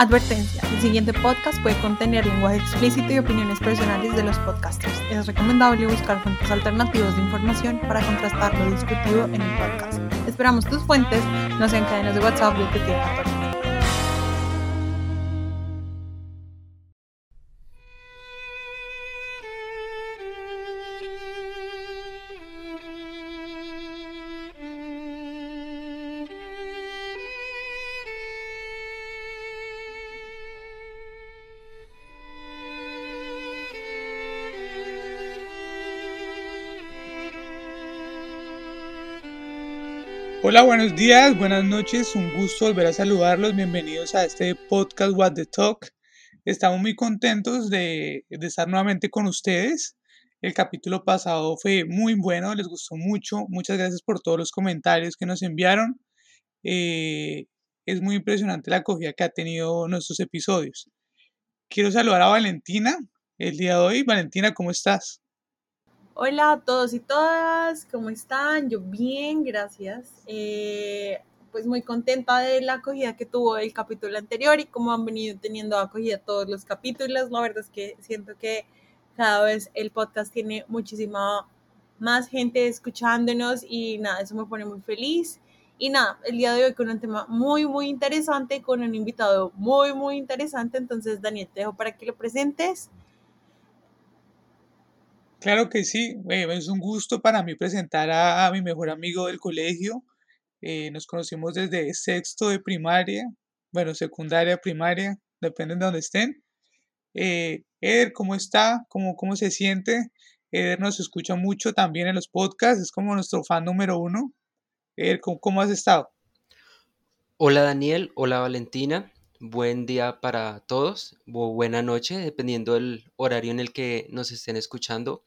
Advertencia, el siguiente podcast puede contener lenguaje explícito y opiniones personales de los podcasters. Es recomendable buscar fuentes alternativas de información para contrastar lo discutido en el podcast. Esperamos tus fuentes, no sean cadenas de WhatsApp de TT14. Hola, buenos días, buenas noches, un gusto volver a saludarlos, bienvenidos a este podcast What the Talk. Estamos muy contentos de, estar nuevamente con ustedes. El capítulo pasado fue muy bueno, les gustó mucho, muchas gracias por todos los comentarios que nos enviaron. Eh, es muy impresionante la acogida que ha tenido nuestros episodios. Quiero saludar a Valentina el día de hoy. Valentina, ¿cómo estás? Hola a todos y todas, ¿cómo están? Yo bien, gracias. Eh, pues muy contenta de la acogida que tuvo el capítulo anterior y cómo han venido teniendo acogida todos los capítulos. La verdad es que siento que cada vez el podcast tiene muchísima más gente escuchándonos y nada, eso me pone muy feliz. Y nada, el día de hoy con un tema muy, muy interesante, con un invitado muy, muy interesante. Entonces, Daniel, te dejo para que lo presentes Claro que sí, es un gusto para mí presentar a, mi mejor amigo del colegio. Eh, nos conocimos desde sexto de primaria, bueno, secundaria, primaria, depende de donde estén. Eh, Eder, ¿cómo está? ¿Cómo, ¿Cómo se siente? Eder nos escucha mucho también en los podcasts, es como nuestro fan número uno. Eder, cómo has estado? Hola Daniel, hola Valentina. Buen día para todos o buena noche, dependiendo del horario en el que nos estén escuchando.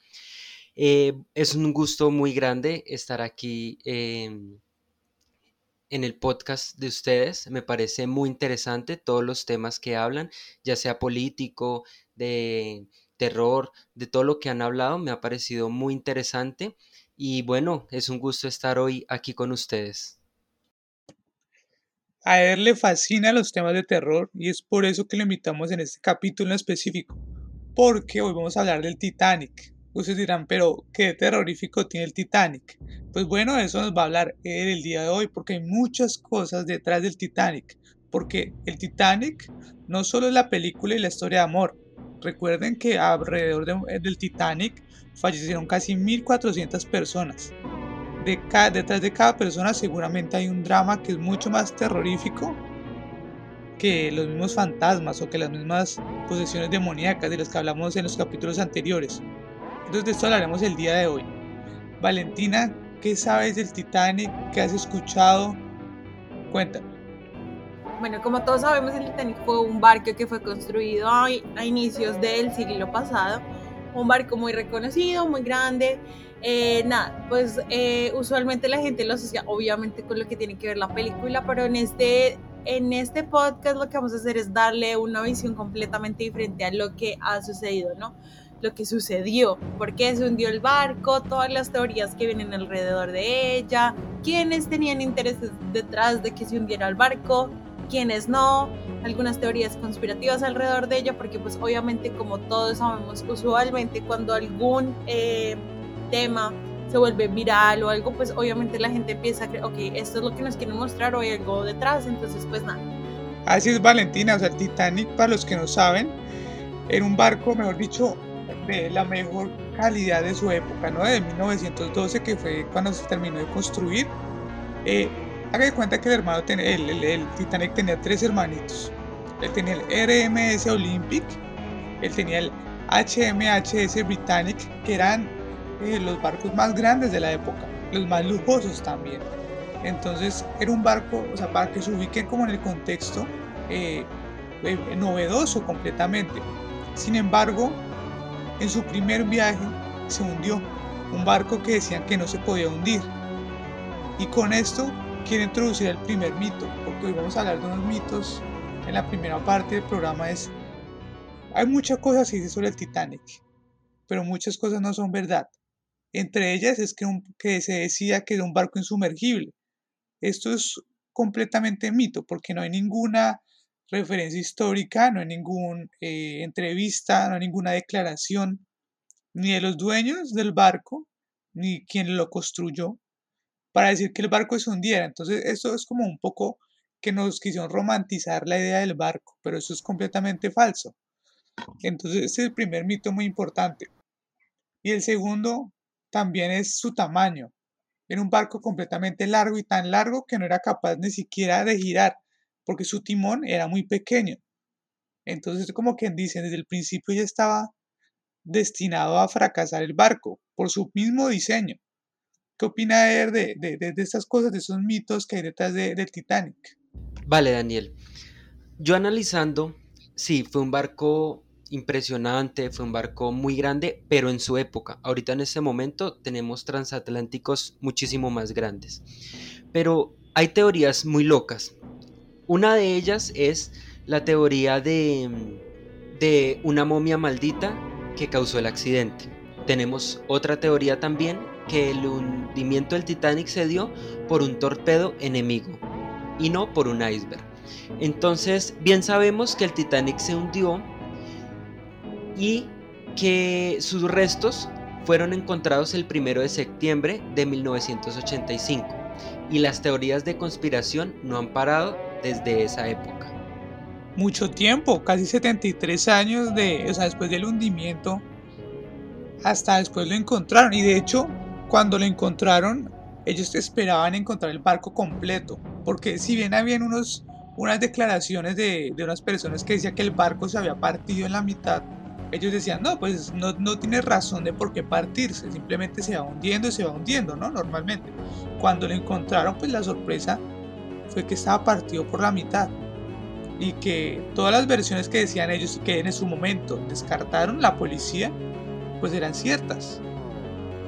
Eh, es un gusto muy grande estar aquí en el podcast de ustedes. Me parece muy interesante todos los temas que hablan, ya sea político, de terror, de todo lo que han hablado. Me ha parecido muy interesante y bueno, es un gusto estar hoy aquí con ustedes. A él le fascina los temas de terror y es por eso que lo invitamos en este capítulo en específico, porque hoy vamos a hablar del Titanic. Ustedes dirán, pero ¿qué terrorífico tiene el Titanic? Pues bueno, eso nos va a hablar él el día de hoy, porque hay muchas cosas detrás del Titanic. Porque el Titanic no solo es la película y la historia de amor. Recuerden que alrededor del Titanic fallecieron casi 1.400 personas detrás de cada persona seguramente hay un drama que es mucho más terrorífico que los mismos fantasmas o que las mismas posesiones demoníacas de las que hablamos en los capítulos anteriores. Entonces de esto hablaremos el día de hoy. Valentina, ¿qué sabes del Titanic? ¿Qué has escuchado? Cuéntame. Bueno, como todos sabemos, el Titanic fue un barco que fue construido a inicios del siglo pasado. Un barco muy reconocido, muy grande, eh, nada, pues eh, usualmente la gente lo asocia obviamente con lo que tiene que ver la película, pero en este, en este podcast lo que vamos a hacer es darle una visión completamente diferente a lo que ha sucedido, ¿no? Lo que sucedió, por qué se hundió el barco, todas las teorías que vienen alrededor de ella, quiénes tenían intereses detrás de que se hundiera el barco, quiénes no, algunas teorías conspirativas alrededor de ella, porque pues obviamente como todos sabemos, usualmente cuando algún... Eh, tema se vuelve viral o algo, pues obviamente la gente empieza a creer, ok, esto es lo que nos quieren mostrar o hay algo detrás, entonces pues nada. Así es Valentina, o sea, el Titanic, para los que no saben, era un barco, mejor dicho, de la mejor calidad de su época, ¿no? De 1912, que fue cuando se terminó de construir. Eh, haga de cuenta que el hermano, el, el, el, Titanic tenía tres hermanitos. Él tenía el RMS Olympic, él tenía el HMHS Britannic, que eran los barcos más grandes de la época, los más lujosos también. Entonces era un barco, o sea, para que se ubiquen como en el contexto eh, eh, novedoso completamente. Sin embargo, en su primer viaje se hundió un barco que decían que no se podía hundir. Y con esto quiero introducir el primer mito, porque hoy vamos a hablar de unos mitos en la primera parte del programa es hay muchas cosas que dice sobre el Titanic, pero muchas cosas no son verdad. Entre ellas es que, se decía que era un barco insumergible. Esto es completamente mito porque no hay ninguna referencia histórica, no hay ninguna eh, entrevista, no hay ninguna declaración, ni de los dueños del barco, ni quien lo construyó, para decir que el barco se hundiera. Entonces, eso es como un poco que nos quisieron romantizar la idea del barco, pero eso es completamente falso. Entonces, ese es el primer mito muy importante. Y el segundo también es su tamaño. Era un barco completamente largo y tan largo que no era capaz ni siquiera de girar, porque su timón era muy pequeño. Entonces, como quien dice, desde el principio ya estaba destinado a fracasar el barco por su mismo diseño. ¿Qué opina de, estas cosas, de esos mitos que hay detrás del Titanic? Vale, Daniel. Yo analizando, sí, fue un barco impresionante, fue un barco muy grande, pero en su época. Ahorita en este momento tenemos transatlánticos muchísimo más grandes. Pero hay teorías muy locas. Una de ellas es la teoría de, de una momia maldita que causó el accidente. Tenemos otra teoría también que el hundimiento del Titanic se dio por un torpedo enemigo y no por un iceberg. Entonces, bien sabemos que el Titanic se hundió y que sus restos fueron encontrados el 1 de septiembre de 1985 y las teorías de conspiración no han parado desde esa época. Mucho tiempo, casi 73 años de, o sea, después del hundimiento, hasta después lo encontraron y de hecho cuando lo encontraron ellos esperaban encontrar el barco completo, porque si bien habían unos, unas declaraciones de, de unas personas que decían que el barco se había partido en la mitad, ellos decían, no, pues no, no, tiene razón de por qué partirse, simplemente se va hundiendo y se va hundiendo, ¿no? Normalmente. Cuando lo encontraron, pues la sorpresa fue que estaba partido por la mitad y que todas las versiones que decían ellos que en su momento descartaron la policía, pues eran ciertas.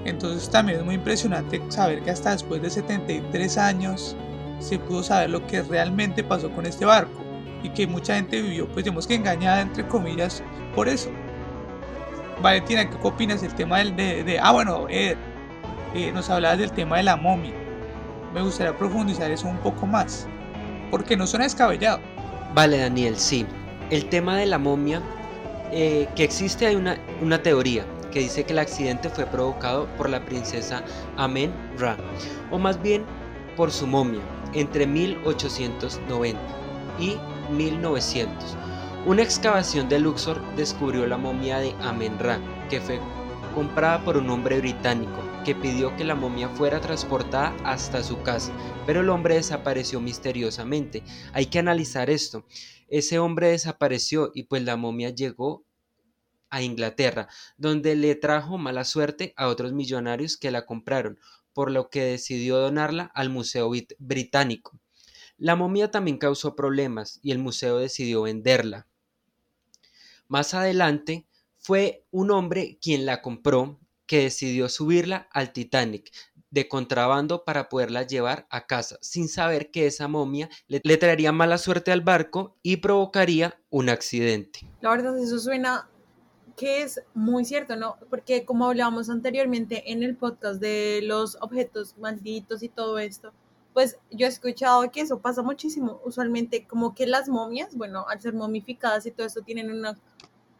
Entonces también es muy impresionante saber que hasta después de 73 años se pudo saber lo que realmente pasó con este barco y que mucha gente vivió, pues digamos que engañada entre comillas por eso. Valentina, ¿qué opinas del tema del, de, ah bueno, eh, nos hablabas del tema de la momia. Me gustaría profundizar eso un poco más, porque no suena descabellado. Vale, Daniel, sí. El tema de la momia, eh, que existe hay una, una teoría que dice que el accidente fue provocado por la princesa Amen Ra, o más bien por su momia, entre 1890 y 1900 una excavación de Luxor descubrió la momia de Amen-Ra, que fue comprada por un hombre británico, que pidió que la momia fuera transportada hasta su casa, pero el hombre desapareció misteriosamente. Hay que analizar esto. Ese hombre desapareció y pues la momia llegó a Inglaterra, donde le trajo mala suerte a otros millonarios que la compraron, por lo que decidió donarla al Museo Británico. La momia también causó problemas y el museo decidió venderla. Más adelante fue un hombre quien la compró que decidió subirla al Titanic de contrabando para poderla llevar a casa, sin saber que esa momia le, traería mala suerte al barco y provocaría un accidente. La verdad, eso suena que es muy cierto, ¿no? Porque como hablábamos anteriormente en el podcast de los objetos malditos y todo esto, pues yo he escuchado que eso pasa muchísimo. Usualmente como que las momias, bueno, al ser momificadas y todo esto, tienen una,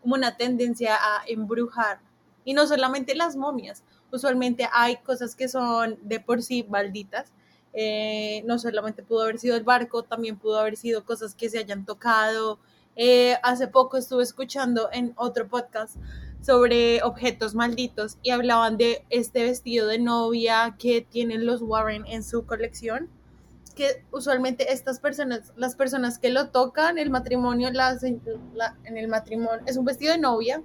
como una tendencia a embrujar. Y no solamente las momias, usualmente hay cosas que son de por sí malditas. Eh, no solamente pudo haber sido el barco, también pudo haber sido cosas que se hayan tocado. Eh, hace poco estuve escuchando en otro podcast sobre objetos malditos y hablaban de este vestido de novia que tienen los Warren en su colección que usualmente estas personas, las personas que lo tocan, el matrimonio, las, en el matrimonio, es un vestido de novia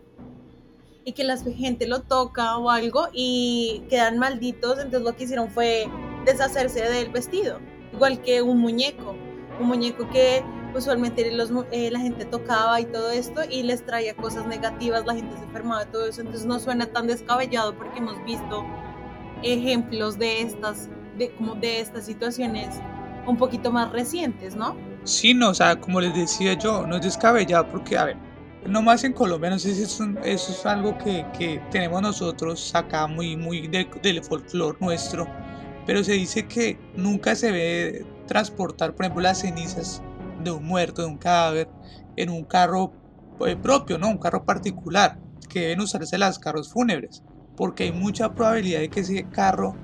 y que la gente lo toca o algo y quedan malditos, entonces lo que hicieron fue deshacerse del vestido, igual que un muñeco, un muñeco que usualmente los, eh, la gente tocaba y todo esto y les traía cosas negativas, la gente se enfermaba de todo eso, entonces no suena tan descabellado porque hemos visto ejemplos de estas, de, como de estas situaciones un poquito más recientes, ¿no? Sí, no, o sea, como les decía yo, no es descabellado porque, a ver, nomás en Colombia, no sé si eso, es algo que, que, tenemos nosotros acá muy, muy del folclore nuestro, pero se dice que nunca se ve transportar, por ejemplo, las cenizas de un muerto, de un cadáver, en un carro eh, propio, ¿no? Un carro particular, que deben usarse las carros fúnebres, porque hay mucha probabilidad de que ese carro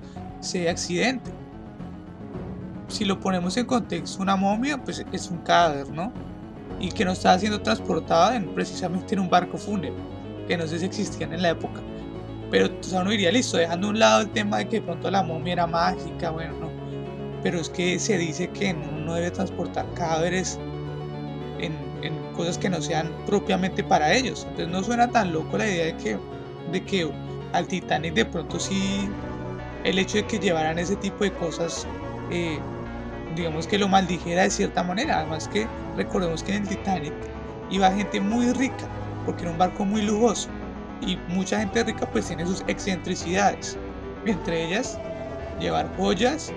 sea accidente. Si lo ponemos en contexto, una momia, pues es un cadáver, ¿no? Y que no está siendo transportada en, precisamente en un barco fúnebre, que no sé si existían en la época. Pero o uno diría, listo, dejando a un lado el tema de que de pronto la momia era mágica, bueno, no. Pero es que se dice que no debe transportar cadáveres en, en, cosas que no sean propiamente para ellos. Entonces no suena tan loco la idea de que, de que al Titanic de pronto sí el hecho de que llevaran ese tipo de cosas, eh, digamos que lo maldijera de cierta manera. Además que recordemos que en el Titanic iba gente muy rica, porque era un barco muy lujoso. Y mucha gente rica pues tiene sus excentricidades. Entre ellas, llevar joyas,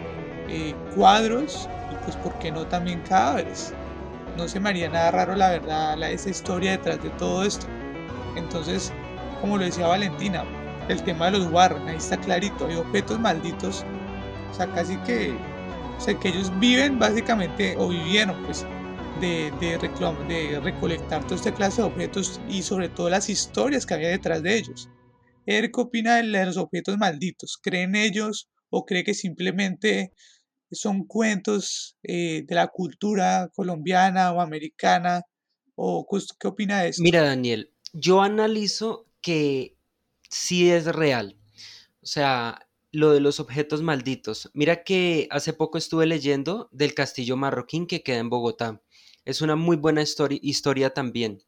eh, cuadros y pues por qué no también cadáveres. No se me haría nada raro la verdad la, esa historia detrás de todo esto. Entonces, como lo decía Valentina, el tema de los Warren, ahí está clarito, hay objetos malditos, o sea, casi que, o sea, que ellos viven básicamente, o vivieron pues, de, de, de recolectar toda esta clase de objetos y sobre todo las historias que había detrás de ellos. Eric opina de los objetos malditos, ¿creen ellos o cree que simplemente son cuentos eh, de la cultura colombiana o americana? ¿O qué opina de eso? Mira, Daniel, yo analizo que sí es real. O sea, lo de los objetos malditos. Mira que hace poco estuve leyendo del castillo marroquín que queda en Bogotá. Es una muy buena historia también.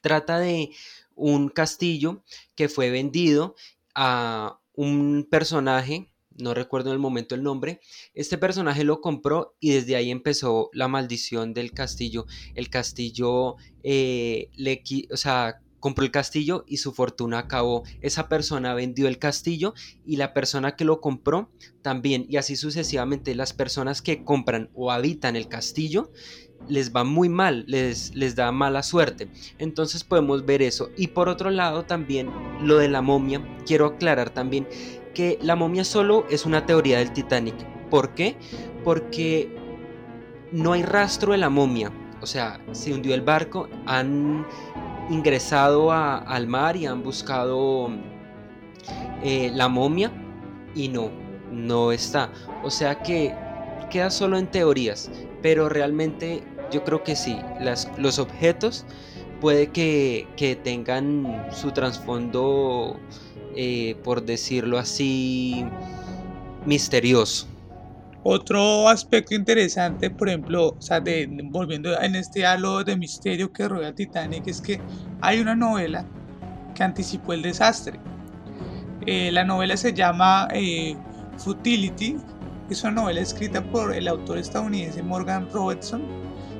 Trata de un castillo que fue vendido a un personaje, no recuerdo en el momento el nombre, este personaje lo compró y desde ahí empezó la maldición del castillo. El castillo eh, le, o sea, compró el castillo y su fortuna acabó. Esa persona vendió el castillo y la persona que lo compró también. Y así sucesivamente las personas que compran o habitan el castillo les va muy mal, les, les da mala suerte. Entonces podemos ver eso. Y por otro lado también lo de la momia. Quiero aclarar también que la momia solo es una teoría del Titanic. ¿Por qué? Porque no hay rastro de la momia. O sea, se hundió el barco, han ingresado al mar y han buscado eh, la momia y no, no está. O sea que queda solo en teorías, pero realmente yo creo que sí, las, los objetos puede que, tengan su trasfondo, eh, por decirlo así, misterioso. Otro aspecto interesante, por ejemplo, o sea, volviendo en este halo de misterio que rodea Titanic, es que hay una novela que anticipó el desastre. Eh, la novela se llama eh, Futility, es una novela escrita por el autor estadounidense Morgan Robertson,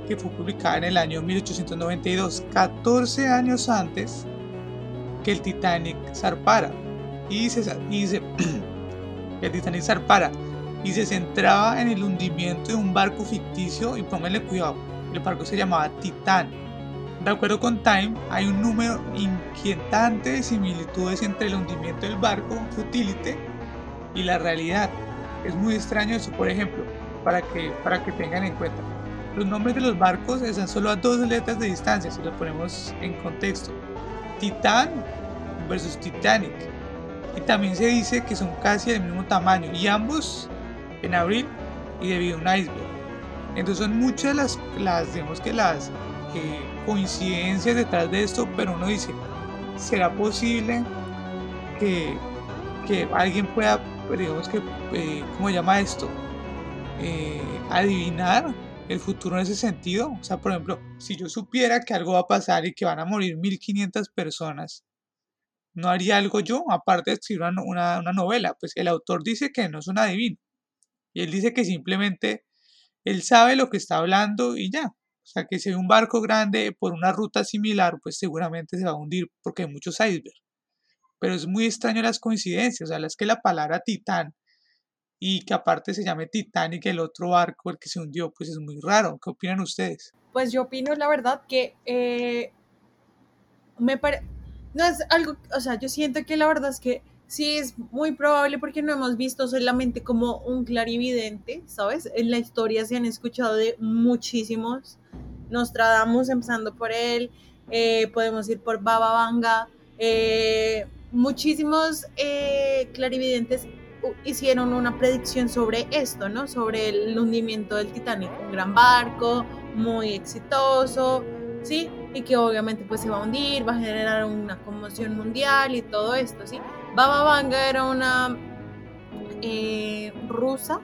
que fue publicada en el año 1892, 14 años antes que el Titanic zarpara. Y dice, y dice el Titanic zarpara y se centraba en el hundimiento de un barco ficticio y pónganle cuidado, el barco se llamaba Titán. De acuerdo con Time, hay un número inquietante de similitudes entre el hundimiento del barco Futility y la realidad. Es muy extraño eso, por ejemplo, para que, para que tengan en cuenta. Los nombres de los barcos están solo a dos letras de distancia, si lo ponemos en contexto. Titán versus Titanic. Y también se dice que son casi del mismo tamaño y ambos en abril y debido a un iceberg. Entonces son muchas las, las digamos que las eh, coincidencias detrás de esto, pero uno dice, ¿será posible que, que alguien pueda, digamos que, eh, ¿cómo llama esto? Eh, adivinar el futuro en ese sentido. O sea, por ejemplo, si yo supiera que algo va a pasar y que van a morir 1500 personas, ¿no haría algo yo? Aparte de escribir una, una, una novela, pues el autor dice que no es un adivino. Y él dice que simplemente él sabe lo que está hablando y ya. O sea, que si hay un barco grande por una ruta similar, pues seguramente se va a hundir porque hay muchos icebergs. Pero es muy extraño las coincidencias. O sea, es que la palabra titán y que aparte se llame Titanic, el otro barco, el que se hundió, pues es muy raro. ¿Qué opinan ustedes? Pues yo opino, la verdad, que eh, me parece. No es algo. O sea, yo siento que la verdad es que sí es muy probable porque no hemos visto solamente como un clarividente, ¿sabes? En la historia se han escuchado de muchísimos. Nostradamus, empezando por él, eh, podemos ir por Baba Vanga. Eh, muchísimos eh, clarividentes hicieron una predicción sobre esto, ¿no? Sobre el hundimiento del Titanic, un gran barco, muy exitoso, ¿sí? Y que obviamente pues se va a hundir, va a generar una conmoción mundial y todo esto, ¿sí? Baba Vanga era una eh, rusa,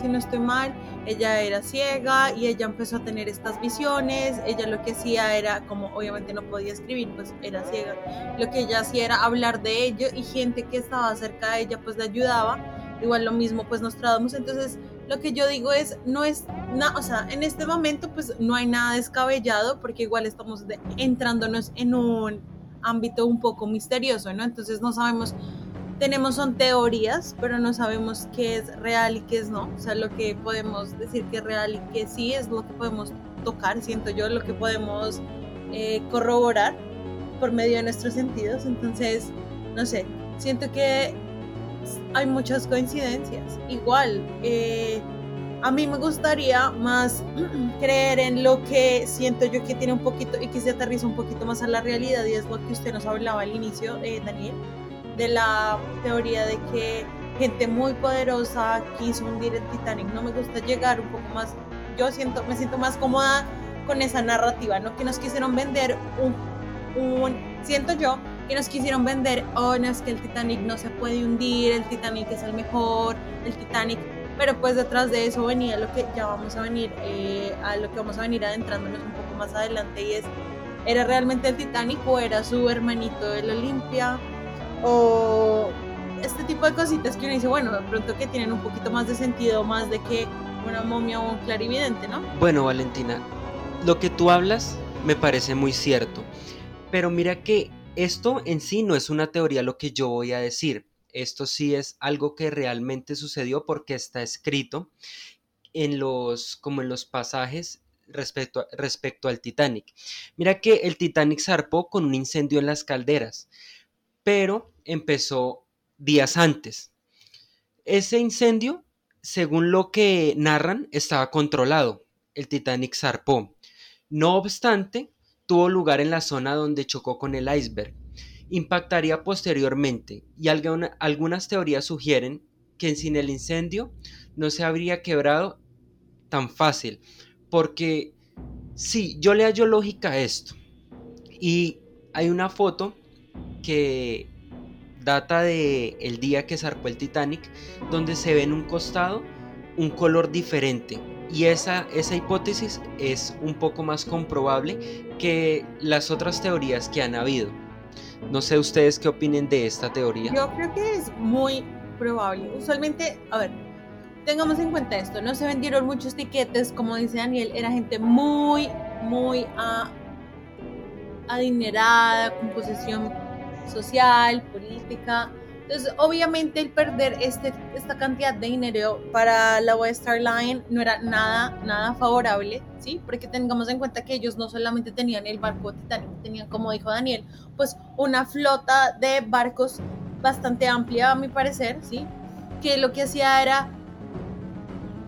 si no estoy mal, ella era ciega y ella empezó a tener estas visiones, ella lo que hacía era, como obviamente no podía escribir, pues era ciega, lo que ella hacía era hablar de ello y gente que estaba cerca de ella pues le ayudaba, igual lo mismo pues nos tratamos, entonces lo que yo digo es, no es nada, o sea, en este momento pues no hay nada descabellado porque igual estamos entrándonos en un ámbito un poco misterioso, ¿no? Entonces no sabemos, tenemos son teorías, pero no sabemos qué es real y qué es no. O sea, lo que podemos decir que es real y que sí es lo que podemos tocar, siento yo, lo que podemos eh, corroborar por medio de nuestros sentidos. Entonces, no sé, siento que hay muchas coincidencias. Igual, eh, a mí me gustaría más creer en lo que siento yo que tiene un poquito y que se aterriza un poquito más a la realidad y es lo que usted nos hablaba al inicio, eh, Daniel, de la teoría de que gente muy poderosa quiso hundir el Titanic. No me gusta llegar un poco más, yo siento, me siento más cómoda con esa narrativa, ¿no? Que nos quisieron vender un, un siento yo, que nos quisieron vender, oh, no, es que el Titanic no se puede hundir, el Titanic es el mejor, el Titanic, pero pues detrás de eso venía lo que ya vamos a venir, eh, a lo que vamos a venir adentrándonos un poco más adelante y es, ¿era realmente el Titanic o era su hermanito el Olimpia? O este tipo de cositas que uno dice, bueno, de pronto que tienen un poquito más de sentido, más de que una momia o un clarividente, ¿no? Bueno, Valentina, lo que tú hablas me parece muy cierto, pero mira que esto en sí no es una teoría lo que yo voy a decir. Esto sí es algo que realmente sucedió porque está escrito en los, como en los pasajes respecto, respecto al Titanic. Mira que el Titanic zarpó con un incendio en las calderas, pero empezó días antes. Ese incendio, según lo que narran, estaba controlado. El Titanic zarpó. No obstante, tuvo lugar en la zona donde chocó con el iceberg. Impactaría posteriormente y algunas teorías sugieren que sin el incendio no se habría quebrado tan fácil. Porque sí, yo le hallo lógica a esto. Y hay una foto que data de el día que zarpó el Titanic, donde se ve en un costado un color diferente, y esa, esa hipótesis es un poco más comprobable que las otras teorías que han habido. No sé ustedes qué opinen de esta teoría. Yo creo que es muy probable. Usualmente, a ver, tengamos en cuenta esto, no se vendieron muchos tiquetes, como dice Daniel, era gente muy, muy adinerada, con posesión social, política, entonces, obviamente el perder este, esta cantidad de dinero para la West Star Line no era nada, nada favorable, ¿sí? Porque tengamos en cuenta que ellos no solamente tenían el barco Titanic, tenían, como dijo Daniel, pues una flota de barcos bastante amplia, a mi parecer, ¿sí? Que lo que hacía era,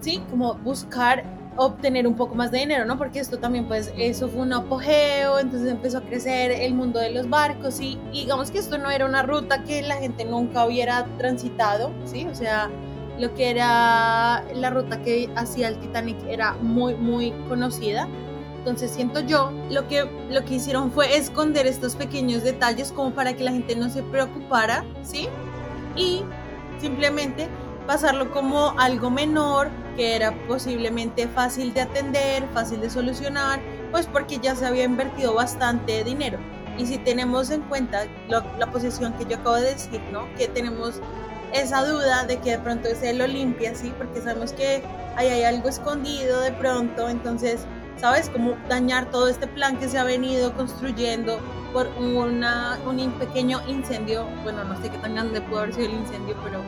¿sí? Como buscar obtener un poco más de dinero, ¿no? Porque esto también, pues, eso fue un apogeo, entonces empezó a crecer el mundo de los barcos y, digamos que esto no era una ruta que la gente nunca hubiera transitado, ¿sí? O sea, lo que era la ruta que hacía el Titanic era muy, muy conocida. Entonces siento yo, lo que, lo que hicieron fue esconder estos pequeños detalles como para que la gente no se preocupara, ¿sí? Y simplemente pasarlo como algo menor, que era posiblemente fácil de atender, fácil de solucionar, pues porque ya se había invertido bastante dinero. Y si tenemos en cuenta la posición que yo acabo de decir, ¿no? Que tenemos esa duda de que de pronto es el Olimpia, ¿sí? Porque sabemos que ahí hay algo escondido de pronto, entonces, ¿sabes? Como dañar todo este plan que se ha venido construyendo por una, un pequeño incendio, bueno, no sé qué tan grande pudo haber sido el incendio, pero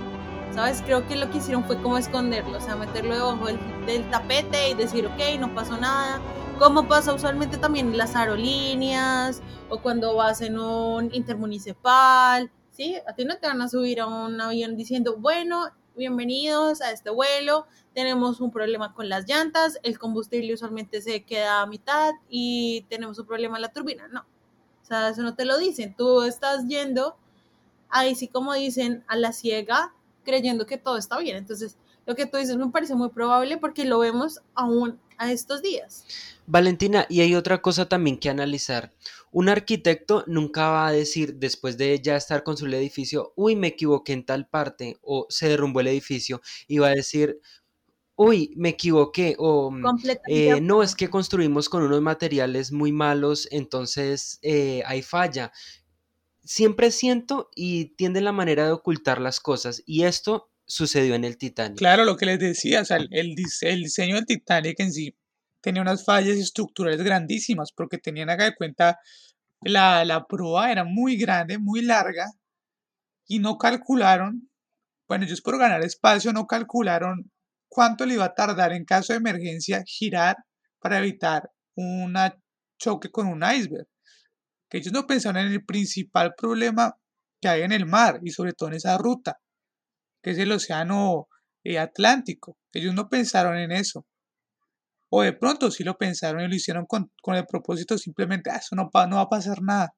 ¿sabes? Creo que lo que hicieron fue como esconderlo, o sea, meterlo debajo del, tapete y decir, ok, no pasó nada, como pasa usualmente también en las aerolíneas o cuando vas en un intermunicipal, ¿sí? A ti no te van a subir a un avión diciendo, bueno, bienvenidos a este vuelo, tenemos un problema con las llantas, el combustible usualmente se queda a mitad y tenemos un problema en la turbina. No, o sea, eso no te lo dicen. Tú estás yendo, ahí sí como dicen, a la ciega, creyendo que todo está bien. Entonces, lo que tú dices me parece muy probable porque lo vemos aún a estos días. Valentina, y hay otra cosa también que analizar. Un arquitecto nunca va a decir, después de ya estar con su edificio, uy, me equivoqué en tal parte, o se derrumbó el edificio, y va a decir, uy, me equivoqué, o mm, eh, no, es que construimos con unos materiales muy malos, entonces eh, hay falla. Siempre siento y tiende la manera de ocultar las cosas, y esto sucedió en el Titanic. Claro, lo que les decía, el, el diseño del Titanic en sí tenía unas fallas estructurales grandísimas porque tenían, haga de cuenta, la, la proa era muy grande, muy larga y no calcularon, bueno, ellos por ganar espacio no calcularon cuánto le iba a tardar en caso de emergencia girar para evitar un choque con un iceberg. Que ellos no pensaron en el principal problema que hay en el mar y sobre todo en esa ruta, que es el océano eh, Atlántico. Ellos no pensaron en eso. O de pronto sí lo pensaron y lo hicieron con, el propósito simplemente, ah, eso no, no va a pasar nada.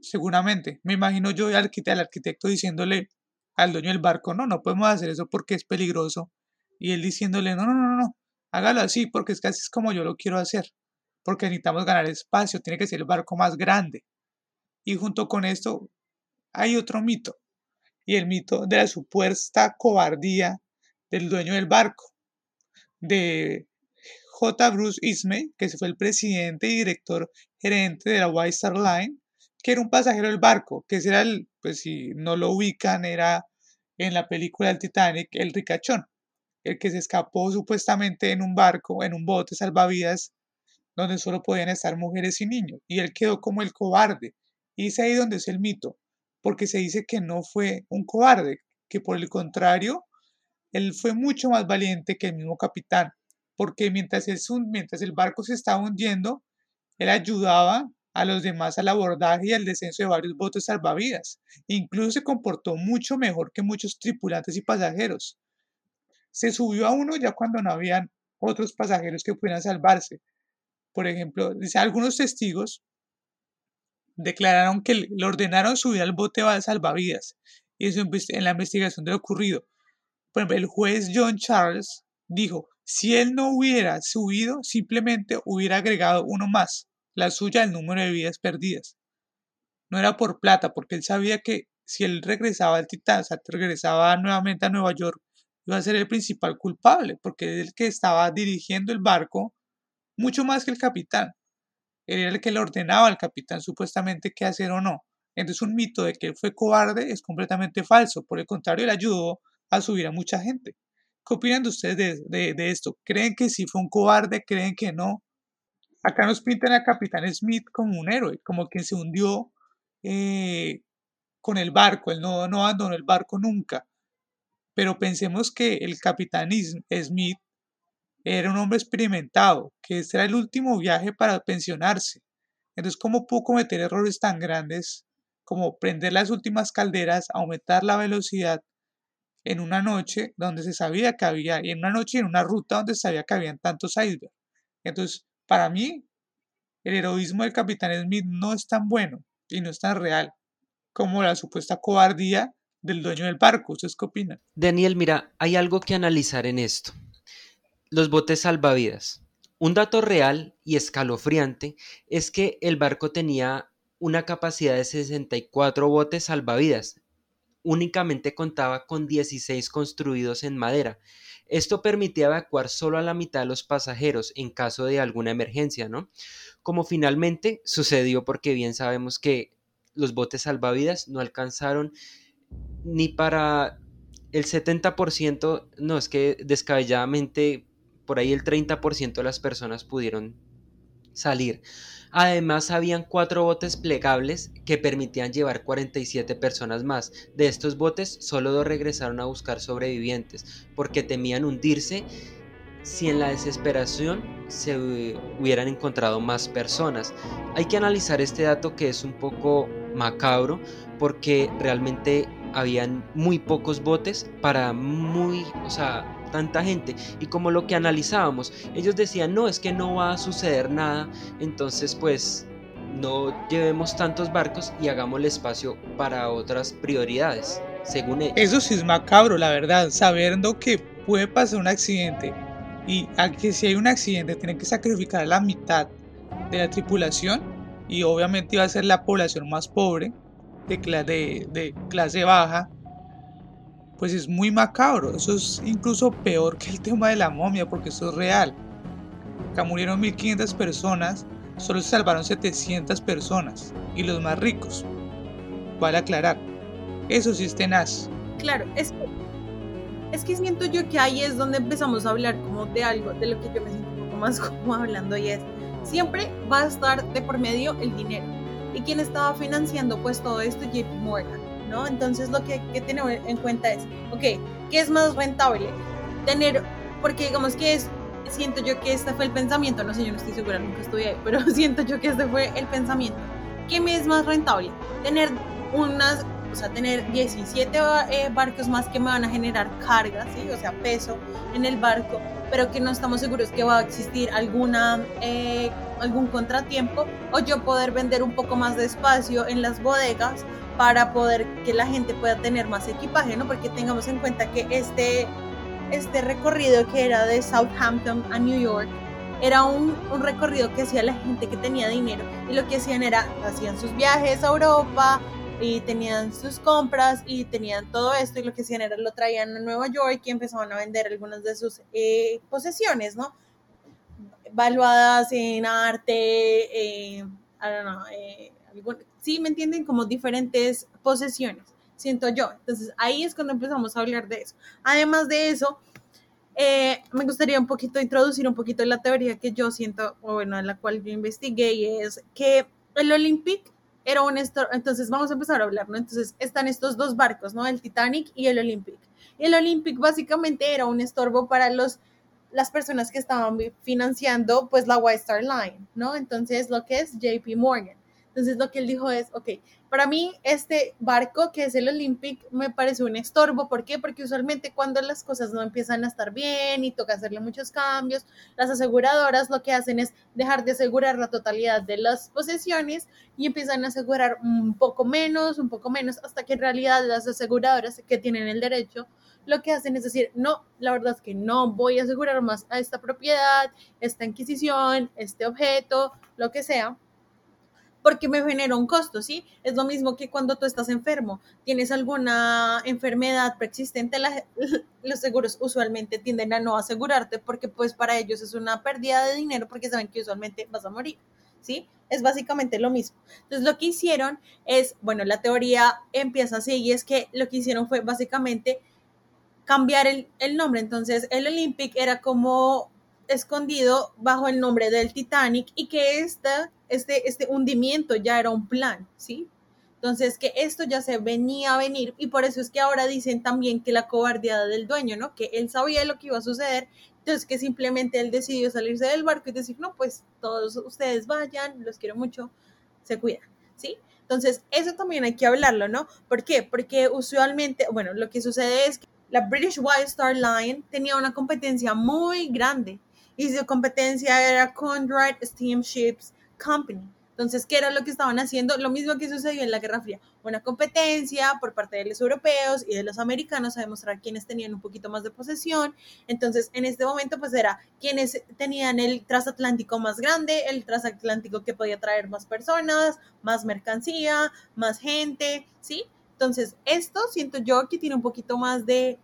Seguramente. Me imagino yo al arquitecto, al arquitecto diciéndole al dueño del barco, no, no podemos hacer eso porque es peligroso. Y él diciéndole, no, no, no, no, hágalo así porque es casi como yo lo quiero hacer. Porque necesitamos ganar espacio, tiene que ser el barco más grande. Y junto con esto hay otro mito. Y el mito de la supuesta cobardía del dueño del barco. De J. Bruce Ismay, que fue el presidente y director gerente de la White Star Line, que era un pasajero del barco, que era el, pues si no lo ubican, era en la película del Titanic, el ricachón, el que se escapó supuestamente en un barco, en un bote salvavidas, donde solo podían estar mujeres y niños, y él quedó como el cobarde. Y es ahí donde es el mito, porque se dice que no fue un cobarde, que por el contrario, él fue mucho más valiente que el mismo capitán, porque mientras el, mientras el barco se estaba hundiendo, él ayudaba a los demás al abordaje y al descenso de varios botes salvavidas. Incluso se comportó mucho mejor que muchos tripulantes y pasajeros. Se subió a uno ya cuando no habían otros pasajeros que pudieran salvarse. Por ejemplo, dice, algunos testigos declararon que le ordenaron subir al bote salvavidas y en la investigación de lo ocurrido. El juez John Charles dijo, si él no hubiera subido, simplemente hubiera agregado uno más, la suya el número de vidas perdidas. No era por plata, porque él sabía que si él regresaba al Titán, o sea, regresaba nuevamente a Nueva York, iba a ser el principal culpable, porque es el que estaba dirigiendo el barco mucho más que el capitán. Él era el que le ordenaba al capitán supuestamente qué hacer o no. Entonces un mito de que él fue cobarde es completamente falso. Por el contrario, él ayudó a subir a mucha gente. ¿Qué opinan de ustedes de, esto? ¿Creen que sí fue un cobarde? ¿Creen que no? Acá nos pintan a Capitán Smith como un héroe, como quien se hundió eh, con el barco. Él no, no abandonó el barco nunca. Pero pensemos que el Capitán Smith era un hombre experimentado, que este era el último viaje para pensionarse. Entonces, ¿cómo pudo cometer errores tan grandes como prender las últimas calderas, aumentar la velocidad en una noche donde se sabía que había, y en una noche en una ruta donde se sabía que habían tantos icebergs. Entonces, para mí, el heroísmo del capitán Smith no es tan bueno y no es tan real como la supuesta cobardía del dueño del barco. ¿Ustedes qué opinan? Daniel, mira, hay algo que analizar en esto. Los botes salvavidas. Un dato real y escalofriante es que el barco tenía una capacidad de 64 botes salvavidas únicamente contaba con 16 construidos en madera. Esto permitía evacuar solo a la mitad de los pasajeros en caso de alguna emergencia, ¿no? Como finalmente sucedió porque bien sabemos que los botes salvavidas no alcanzaron ni para el 70%, no, es que descabelladamente por ahí el 30% de las personas pudieron salir. Además, habían cuatro botes plegables que permitían llevar 47 personas más. De estos botes, solo dos regresaron a buscar sobrevivientes, porque temían hundirse si en la desesperación se hubieran encontrado más personas. Hay que analizar este dato que es un poco macabro porque realmente habían muy pocos botes para muy, o sea, tanta gente. Y como lo que analizábamos, ellos decían, no, es que no va a suceder nada, entonces pues no llevemos tantos barcos y hagamos el espacio para otras prioridades, según ellos. Eso sí es macabro, la verdad, sabiendo que puede pasar un accidente y que si hay un accidente tienen que sacrificar a la mitad de la tripulación y obviamente iba a ser la población más pobre de, de, clase baja, pues es muy macabro. Eso es incluso peor que el tema de la momia, porque eso es real. Acá murieron 1500 personas, solo se salvaron 700 personas, y los más ricos. Vale aclarar, eso sí es tenaz. Claro, es que, es que siento yo que ahí es donde empezamos a hablar como de algo, de lo que yo me siento un poco más como hablando y es, siempre va a estar de por medio el dinero y quién estaba financiando pues todo esto, JP Morgan, ¿no? Entonces lo que hay que tener en cuenta es, ok, ¿qué es más rentable? Tener, porque digamos que es, siento yo que este fue el pensamiento, no sé, yo no estoy segura, nunca estuve ahí, pero siento yo que este fue el pensamiento. ¿Qué me es más rentable? Tener unas, o sea, tener 17 eh, barcos más que me van a generar carga, ¿sí? O sea, peso en el barco, pero que no estamos seguros que va a existir alguna... Eh, algún contratiempo o yo poder vender un poco más de espacio en las bodegas para poder que la gente pueda tener más equipaje, ¿no? Porque tengamos en cuenta que este, este recorrido que era de Southampton a New York era un, un recorrido que hacía la gente que tenía dinero y lo que hacían era, hacían sus viajes a Europa, y tenían sus compras y tenían todo esto y lo que hacían era lo traían a Nueva York y empezaban a vender algunas de sus eh, posesiones, ¿no? valuadas en arte, eh, I don't know, eh, sí, me entienden, como diferentes posesiones, siento yo. Entonces ahí es cuando empezamos a hablar de eso. Además de eso, eh, me gustaría un poquito introducir un poquito la teoría que yo siento, o bueno, la cual yo investigué, y es que el Olympic era un entonces vamos a empezar a hablar, ¿no? Entonces están estos dos barcos, ¿no? El Titanic y el Olympic. Y el Olympic básicamente era un estorbo para los las personas que estaban financiando pues la White Star Line, ¿no? Entonces lo que es JP Morgan. Entonces lo que él dijo es, ok, para mí este barco que es el Olympic me parece un estorbo. ¿Por qué? Porque usualmente cuando las cosas no empiezan a estar bien y toca hacerle muchos cambios, las aseguradoras lo que hacen es dejar de asegurar la totalidad de las posesiones y empiezan a asegurar un poco menos, un poco menos, hasta que en realidad las aseguradoras que tienen el derecho lo que hacen es decir, no, la verdad es que no voy a asegurar más a esta propiedad, esta inquisición, este objeto, lo que sea, porque me genera un costo, ¿sí? Es lo mismo que cuando tú estás enfermo, tienes alguna enfermedad preexistente, los seguros usualmente tienden a no asegurarte porque pues para ellos es una pérdida de dinero porque saben que usualmente vas a morir, ¿sí? Es básicamente lo mismo. Entonces lo que hicieron es, bueno, la teoría empieza así y es que lo que hicieron fue básicamente cambiar el, nombre. Entonces, el Olympic era como escondido bajo el nombre del Titanic y que esta, este, este hundimiento ya era un plan, ¿sí? Entonces, que esto ya se venía a venir y por eso es que ahora dicen también que la cobardía del dueño, ¿no? Que él sabía lo que iba a suceder, entonces que simplemente él decidió salirse del barco y decir, no, pues todos ustedes vayan, los quiero mucho, se cuidan, ¿sí? Entonces, eso también hay que hablarlo, ¿no? ¿Por qué? Porque usualmente, bueno, lo que sucede es que la British White Star Line tenía una competencia muy grande y su competencia era Conrad Steamships Company. Entonces, ¿qué era lo que estaban haciendo? Lo mismo que sucedió en la Guerra Fría, una competencia por parte de los europeos y de los americanos a demostrar quiénes tenían un poquito más de posesión. Entonces, en este momento, pues era quienes tenían el transatlántico más grande, el transatlántico que podía traer más personas, más mercancía, más gente, ¿sí? Entonces, esto siento yo que tiene un poquito más de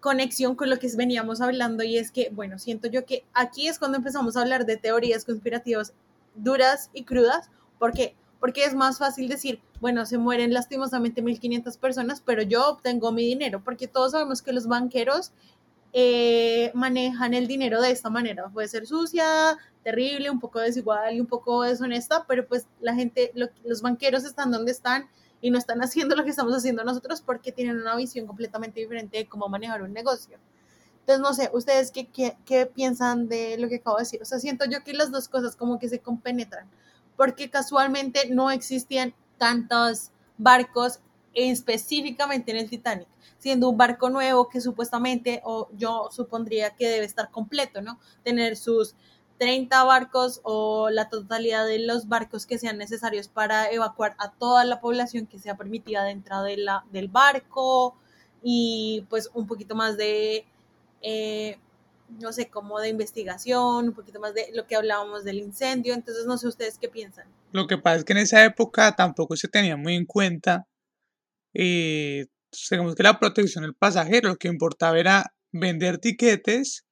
conexión con lo que veníamos hablando y es que, bueno, siento yo que aquí es cuando empezamos a hablar de teorías conspirativas duras y crudas. ¿Por qué? Porque es más fácil decir, bueno, se mueren lastimosamente 1.500 personas, pero yo obtengo mi dinero, porque todos sabemos que los banqueros eh, manejan el dinero de esta manera. Puede ser sucia, terrible, un poco desigual y un poco deshonesta, pero pues la gente, los banqueros están donde están y no están haciendo lo que estamos haciendo nosotros porque tienen una visión completamente diferente de cómo manejar un negocio. Entonces, no sé, ¿ustedes qué, qué, piensan de lo que acabo de decir? O sea, siento yo que las dos cosas como que se compenetran, porque casualmente no existían tantas barcos específicamente en el Titanic, siendo un barco nuevo que supuestamente, o yo supondría que debe estar completo, ¿no? Tener sus 30 barcos o la totalidad de los barcos que sean necesarios para evacuar a toda la población que sea permitida dentro de la, del barco y pues un poquito más de, eh, no sé, como de investigación, un poquito más de lo que hablábamos del incendio. Entonces, no sé ustedes qué piensan. Lo que pasa es que en esa época tampoco se tenía muy en cuenta, eh, que la protección del pasajero, lo que importaba era vender tiquetes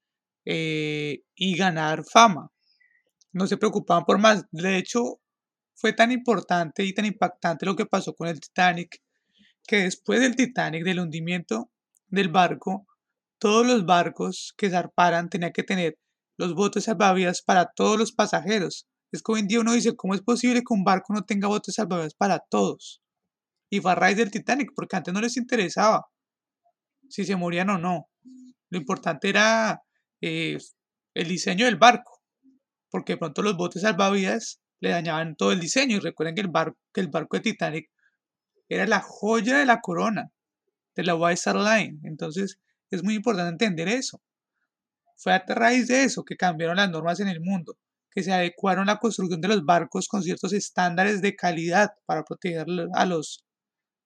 eh, y ganar fama. No se preocupaban por más. De hecho, fue tan importante y tan impactante lo que pasó con el Titanic, que después del Titanic, del hundimiento del barco, todos los barcos que zarparan tenían que tener los botes salvavidas para todos los pasajeros. Es que hoy en día uno dice, ¿cómo es posible que un barco no tenga botes salvavidas para todos? Y fue a raíz del Titanic, porque antes no les interesaba si se morían o no. Lo importante era eh, el diseño del barco, porque de pronto los botes salvavidas le dañaban todo el diseño. Y recuerden que el, barco, que el barco de Titanic era la joya de la corona de la White Star Line. Entonces es muy importante entender eso. Fue a raíz de eso que cambiaron las normas en el mundo, que se adecuaron la construcción de los barcos con ciertos estándares de calidad para proteger a los,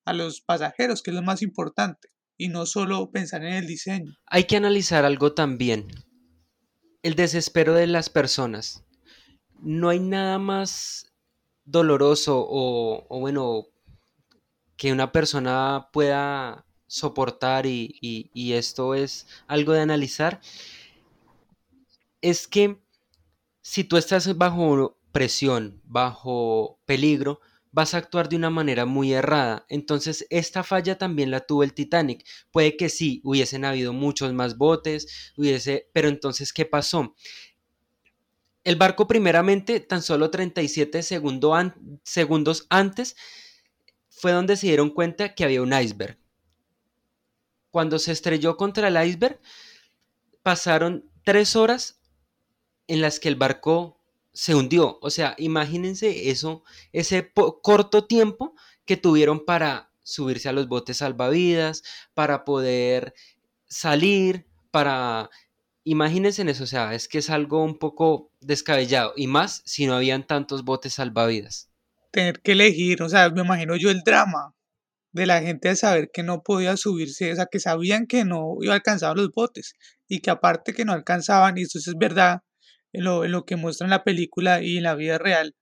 a los pasajeros, que es lo más importante, y no solo pensar en el diseño. Hay que analizar algo también, el desespero de las personas. No hay nada más doloroso o, bueno, que una persona pueda soportar y, esto es algo de analizar, es que si tú estás bajo presión, bajo peligro, vas a actuar de una manera muy errada. Entonces, esta falla también la tuvo el Titanic. Puede que sí, hubiesen habido muchos más botes, hubiese, pero entonces, ¿qué pasó? El barco primeramente, tan solo 37 segundos antes, fue donde se dieron cuenta que había un iceberg. Cuando se estrelló contra el iceberg, pasaron tres horas en las que el barco se hundió. O sea, imagínense eso, ese corto tiempo que tuvieron para subirse a los botes salvavidas, para poder salir, para... Imagínense en eso, o sea, es que es algo un poco descabellado, y más si no habían tantos botes salvavidas. Tener que elegir, o sea, me imagino yo el drama de la gente de saber que no podía subirse, o sea, que sabían que no iba a alcanzar los botes, y que aparte que no alcanzaban, y eso es verdad, en lo, que muestra en la película y en la vida real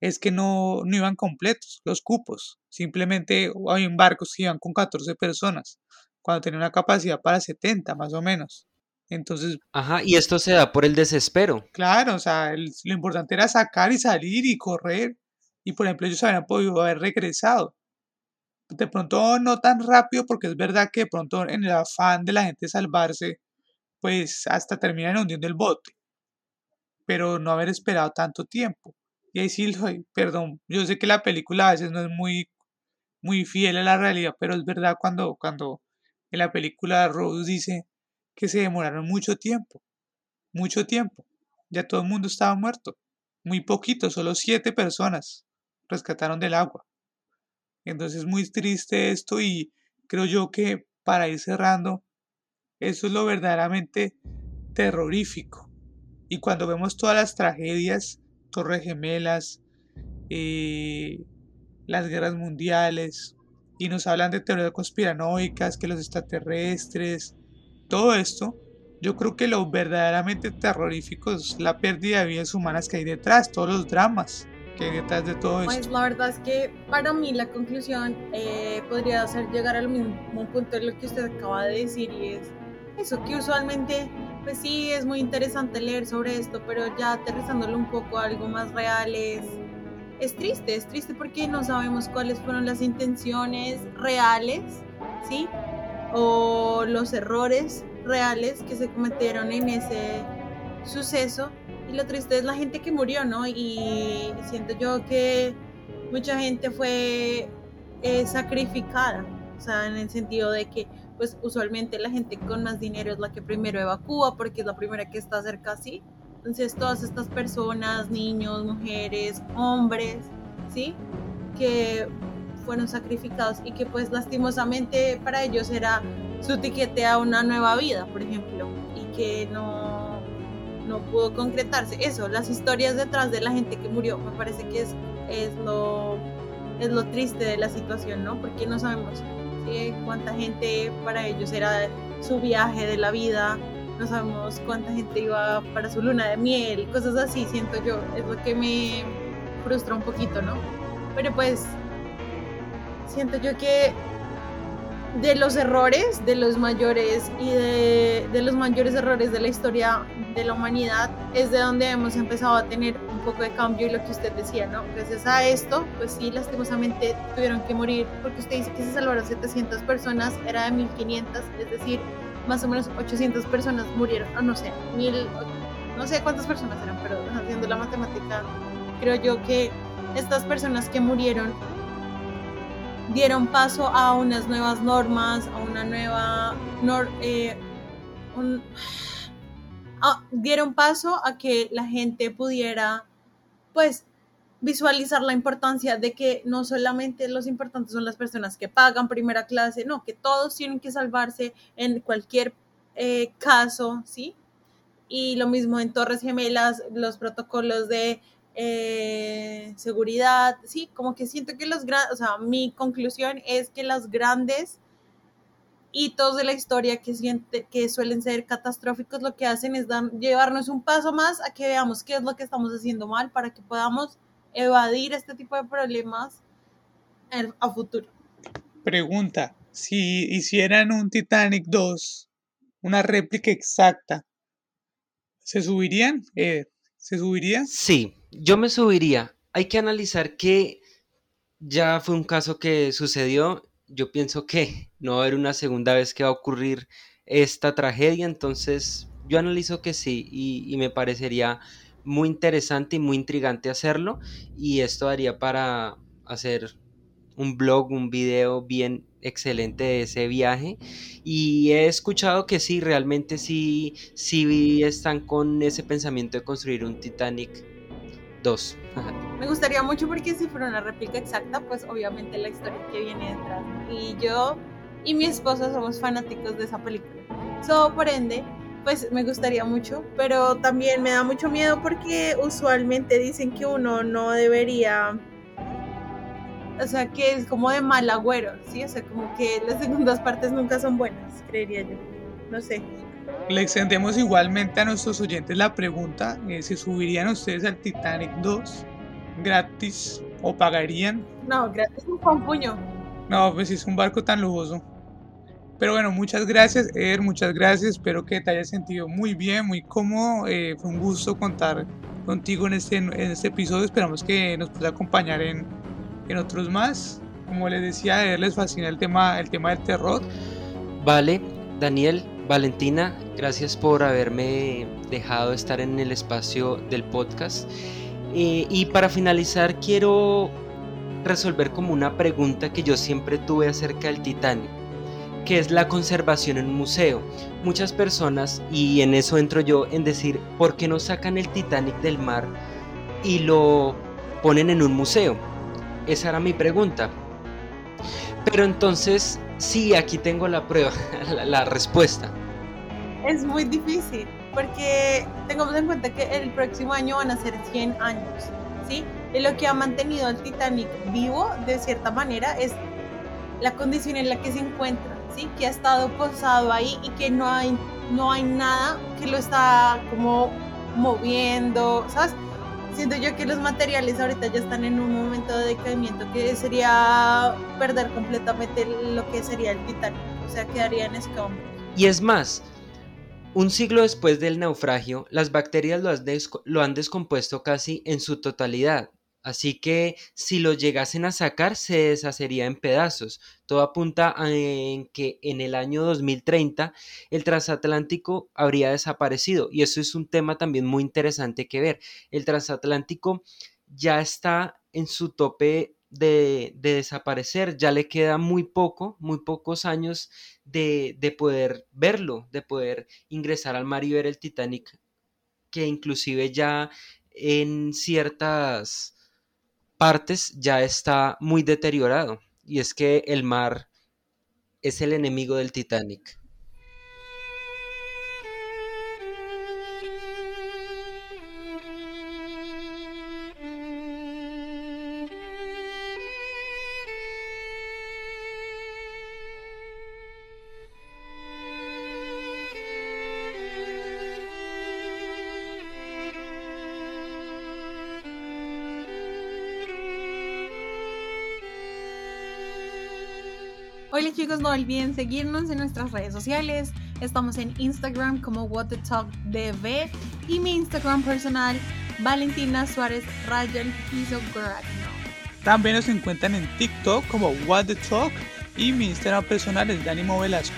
es que no, no iban completos los cupos. Simplemente hay barcos que iban con 14 personas, cuando tenía una capacidad para 70 más o menos. Entonces. Ajá, y esto se da por el desespero. Claro, o sea, lo importante era sacar y salir y correr. Y por ejemplo, ellos habían podido haber regresado. De pronto no tan rápido, porque es verdad que de pronto en el afán de la gente salvarse, pues hasta terminan hundiendo el bote pero no haber esperado tanto tiempo. Y ahí sí, perdón, yo sé que la película a veces no es muy, muy fiel a la realidad, pero es verdad cuando, cuando en la película Rose dice que se demoraron mucho tiempo, mucho tiempo. Ya todo el mundo estaba muerto. Muy poquito, solo siete personas rescataron del agua. Entonces es muy triste esto y creo yo que para ir cerrando, eso es lo verdaderamente terrorífico. Y cuando vemos todas las tragedias, Torres Gemelas, eh, las guerras mundiales, y nos hablan de teorías conspiranoicas, que los extraterrestres, todo esto, yo creo que lo verdaderamente terrorífico es la pérdida de vidas humanas que hay detrás, todos los dramas que detrás de todo pues esto. Pues la verdad es que para mí la conclusión eh, podría ser llegar al mismo punto de lo que usted acaba de decir y es eso que usualmente pues sí, es muy interesante leer sobre esto, pero ya aterrizándolo un poco a algo más real es, es triste, es triste porque no sabemos cuáles fueron las intenciones reales, ¿sí? O los errores reales que se cometieron en ese suceso. Y lo triste es la gente que murió, ¿no? Y siento yo que mucha gente fue eh, sacrificada, o sea, en el sentido de que pues usualmente la gente con más dinero es la que primero evacúa porque es la primera que está cerca, ¿sí? Entonces todas estas personas, niños, mujeres, hombres, ¿sí? Que fueron sacrificados y que pues lastimosamente para ellos era su tiquete a una nueva vida, por ejemplo, y que no, no pudo concretarse. Eso, las historias detrás de la gente que murió, me parece que es, es, lo, es lo triste de la situación, ¿no? Porque no sabemos cuánta gente para ellos era su viaje de la vida, no sabemos cuánta gente iba para su luna de miel, cosas así, siento yo, es lo que me frustra un poquito, ¿no? Pero pues siento yo que de los errores, de los mayores y de, de, los mayores errores de la historia de la humanidad, es de donde hemos empezado a tener un poco de cambio y lo que usted decía, ¿no? Gracias a esto, pues sí, lastimosamente tuvieron que morir, porque usted dice que se salvaron 700 personas, era de 1500, es decir, más o menos 800 personas murieron, o no sé, mil, no sé cuántas personas eran, pero haciendo la matemática, creo yo que estas personas que murieron dieron paso a unas nuevas normas, a una nueva... Eh, dieron paso a que la gente pudiera, pues, visualizar la importancia de que no solamente los importantes son las personas que pagan primera clase, no, que todos tienen que salvarse en cualquier eh, caso, ¿sí? Y lo mismo en Torres Gemelas, los protocolos de eh, seguridad, sí, como que siento que los grandes, o sea, mi conclusión es que los grandes hitos de la historia que, siente, que suelen ser catastróficos lo que hacen es llevarnos un paso más a que veamos qué es lo que estamos haciendo mal para que podamos evadir este tipo de problemas a futuro. Pregunta, si hicieran un Titanic 2, una réplica exacta, ¿se subirían? Eh, ¿Se subiría? Sí, yo me subiría. Hay que analizar que ya fue un caso que sucedió. Yo pienso que no va a haber una segunda vez que va a ocurrir esta tragedia, entonces yo analizo que sí y, y me parecería muy interesante y muy intrigante hacerlo y esto daría para hacer un blog, un video bien excelente de ese viaje y he escuchado que sí, realmente sí, sí están con ese pensamiento de construir un Titanic 2. Me gustaría mucho porque si fuera una réplica exacta, pues obviamente la historia que viene detrás. Y yo y mi esposo somos fanáticos de esa película. So, por ende, pues me gustaría mucho, pero también me da mucho miedo porque usualmente dicen que uno no debería, o sea, que es como de mal agüero, ¿sí? O sea, como que las segundas partes nunca son buenas, creería yo, no sé. Le extendemos igualmente a nuestros oyentes la pregunta, eh, ¿se subirían ustedes al Titanic 2 gratis o pagarían? No, gratis un puño. No, pues es un barco tan lujoso. Pero bueno, muchas gracias, Eder, muchas gracias. Espero que te hayas sentido muy bien, muy cómodo. Eh, fue un gusto contar contigo en este, en este episodio. Esperamos que nos puedas acompañar en, en otros más. Como les decía, a Eder les fascina el tema, el tema del terror. Vale, Daniel, Valentina, gracias por haberme dejado estar en el espacio del podcast. Eh, y para finalizar, quiero resolver como una pregunta que yo siempre tuve acerca del Titanic que es la conservación en un museo. Muchas personas, y en eso entro yo, en decir, ¿por qué no sacan el Titanic del mar y lo ponen en un museo? Esa era mi pregunta. Pero entonces, sí, aquí tengo la prueba, la, respuesta. Es muy difícil, porque tengamos en cuenta que el próximo año van a ser 100 años, ¿sí? Y lo que ha mantenido al Titanic vivo, de cierta manera, es la condición en la que se encuentra que ha estado posado ahí y que no hay, no hay nada que lo está como moviendo, ¿sabes? Siento yo que los materiales ahorita ya están en un momento de decaimiento que sería perder completamente lo que sería el Titanic, o sea, quedaría en escombros. Y es más, un siglo después del naufragio, las bacterias lo han descompuesto casi en su totalidad. Así que si lo llegasen a sacar se deshacería en pedazos. Todo apunta en que en el año 2030 el transatlántico habría desaparecido y eso es un tema también muy interesante que ver. El transatlántico ya está en su tope de, desaparecer, ya le queda muy poco, muy pocos años de, de poder verlo, de poder ingresar al mar y ver el Titanic, que inclusive ya en ciertas partes ya está muy deteriorado. y es que el mar es el enemigo del Titanic. Olviden seguirnos en nuestras redes sociales. Estamos en Instagram como What the Talk y mi Instagram personal Valentina Suárez Rayel Piso También nos encuentran en TikTok como What the Talk y mi Instagram personal es Danimo Velasco.